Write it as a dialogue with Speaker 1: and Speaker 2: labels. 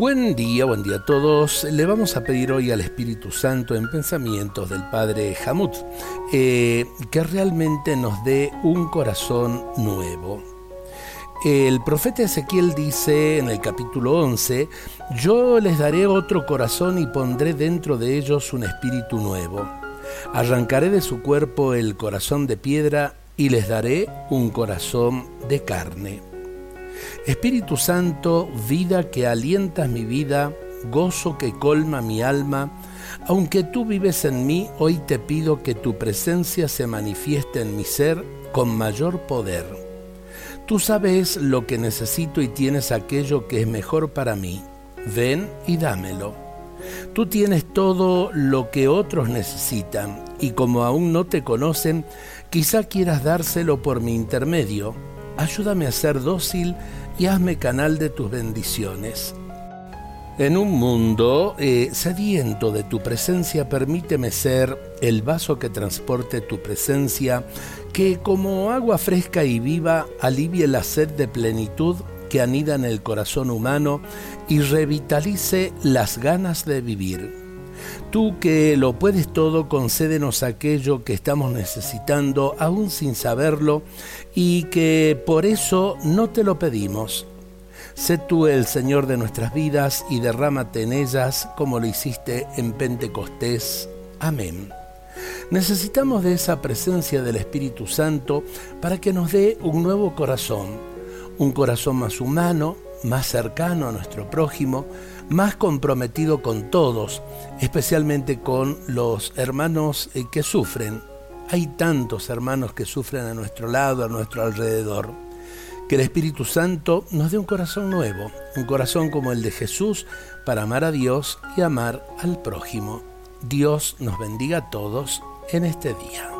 Speaker 1: Buen día, buen día a todos. Le vamos a pedir hoy al Espíritu Santo en pensamientos del Padre Hamut eh, que realmente nos dé un corazón nuevo. El profeta Ezequiel dice en el capítulo 11, yo les daré otro corazón y pondré dentro de ellos un espíritu nuevo. Arrancaré de su cuerpo el corazón de piedra y les daré un corazón de carne. Espíritu Santo, vida que alientas mi vida, gozo que colma mi alma, aunque tú vives en mí, hoy te pido que tu presencia se manifieste en mi ser con mayor poder. Tú sabes lo que necesito y tienes aquello que es mejor para mí. Ven y dámelo. Tú tienes todo lo que otros necesitan y como aún no te conocen, quizá quieras dárselo por mi intermedio. Ayúdame a ser dócil y hazme canal de tus bendiciones. En un mundo eh, sediento de tu presencia, permíteme ser el vaso que transporte tu presencia, que como agua fresca y viva alivie la sed de plenitud que anida en el corazón humano y revitalice las ganas de vivir. Tú que lo puedes todo, concédenos aquello que estamos necesitando, aún sin saberlo, y que por eso no te lo pedimos. Sé tú el Señor de nuestras vidas y derrámate en ellas como lo hiciste en Pentecostés. Amén. Necesitamos de esa presencia del Espíritu Santo para que nos dé un nuevo corazón, un corazón más humano, más cercano a nuestro prójimo, más comprometido con todos, especialmente con los hermanos eh, que sufren. Hay tantos hermanos que sufren a nuestro lado, a nuestro alrededor. Que el Espíritu Santo nos dé un corazón nuevo, un corazón como el de Jesús para amar a Dios y amar al prójimo. Dios nos bendiga a todos en este día.